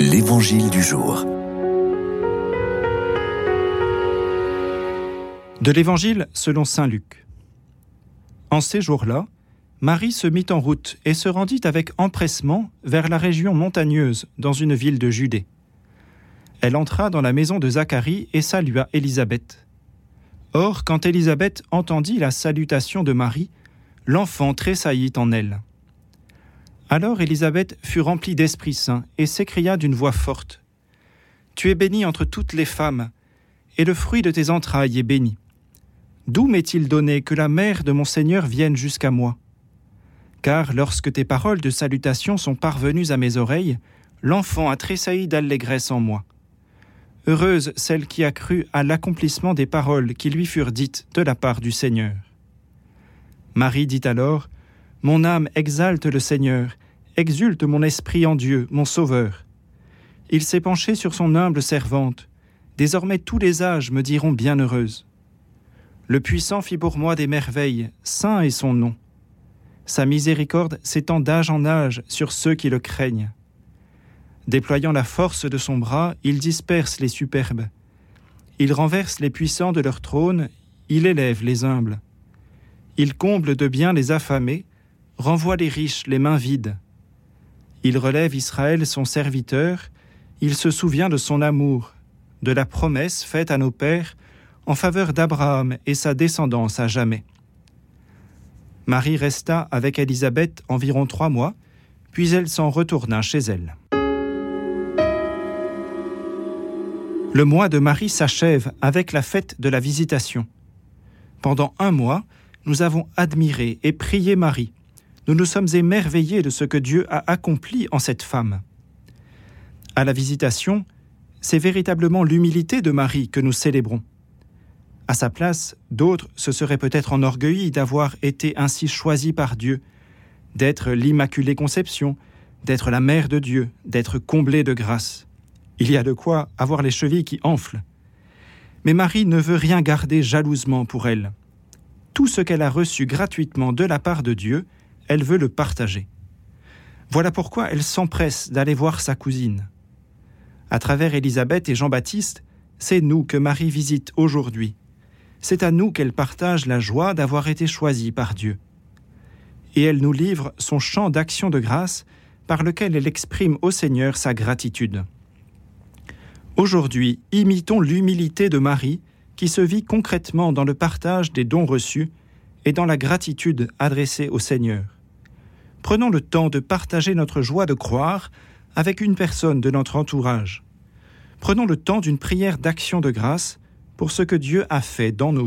L'Évangile du jour. De l'Évangile selon Saint Luc. En ces jours-là, Marie se mit en route et se rendit avec empressement vers la région montagneuse dans une ville de Judée. Elle entra dans la maison de Zacharie et salua Élisabeth. Or, quand Élisabeth entendit la salutation de Marie, l'enfant tressaillit en elle. Alors Élisabeth fut remplie d'Esprit Saint et s'écria d'une voix forte. Tu es bénie entre toutes les femmes, et le fruit de tes entrailles est béni. D'où m'est-il donné que la mère de mon Seigneur vienne jusqu'à moi? Car lorsque tes paroles de salutation sont parvenues à mes oreilles, l'enfant a tressailli d'allégresse en moi. Heureuse celle qui a cru à l'accomplissement des paroles qui lui furent dites de la part du Seigneur. Marie dit alors, Mon âme exalte le Seigneur, exulte mon esprit en Dieu, mon Sauveur. Il s'est penché sur son humble servante. Désormais tous les âges me diront bienheureuse. Le puissant fit pour moi des merveilles, saint est son nom. Sa miséricorde s'étend d'âge en âge sur ceux qui le craignent. Déployant la force de son bras, il disperse les superbes. Il renverse les puissants de leur trône, il élève les humbles. Il comble de bien les affamés, renvoie les riches les mains vides. Il relève Israël son serviteur, il se souvient de son amour, de la promesse faite à nos pères en faveur d'Abraham et sa descendance à jamais. Marie resta avec Élisabeth environ trois mois, puis elle s'en retourna chez elle. Le mois de Marie s'achève avec la fête de la Visitation. Pendant un mois, nous avons admiré et prié Marie, nous nous sommes émerveillés de ce que Dieu a accompli en cette femme. À la visitation, c'est véritablement l'humilité de Marie que nous célébrons. À sa place, d'autres se seraient peut-être enorgueillis d'avoir été ainsi choisis par Dieu, d'être l'Immaculée Conception, d'être la Mère de Dieu, d'être comblée de grâce. Il y a de quoi avoir les chevilles qui enflent. Mais Marie ne veut rien garder jalousement pour elle. Tout ce qu'elle a reçu gratuitement de la part de Dieu, elle veut le partager. Voilà pourquoi elle s'empresse d'aller voir sa cousine. À travers Élisabeth et Jean-Baptiste, c'est nous que Marie visite aujourd'hui. C'est à nous qu'elle partage la joie d'avoir été choisie par Dieu. Et elle nous livre son chant d'action de grâce par lequel elle exprime au Seigneur sa gratitude. Aujourd'hui, imitons l'humilité de Marie qui se vit concrètement dans le partage des dons reçus et dans la gratitude adressée au Seigneur prenons le temps de partager notre joie de croire avec une personne de notre entourage. Prenons le temps d'une prière d'action de grâce pour ce que Dieu a fait dans nos vies.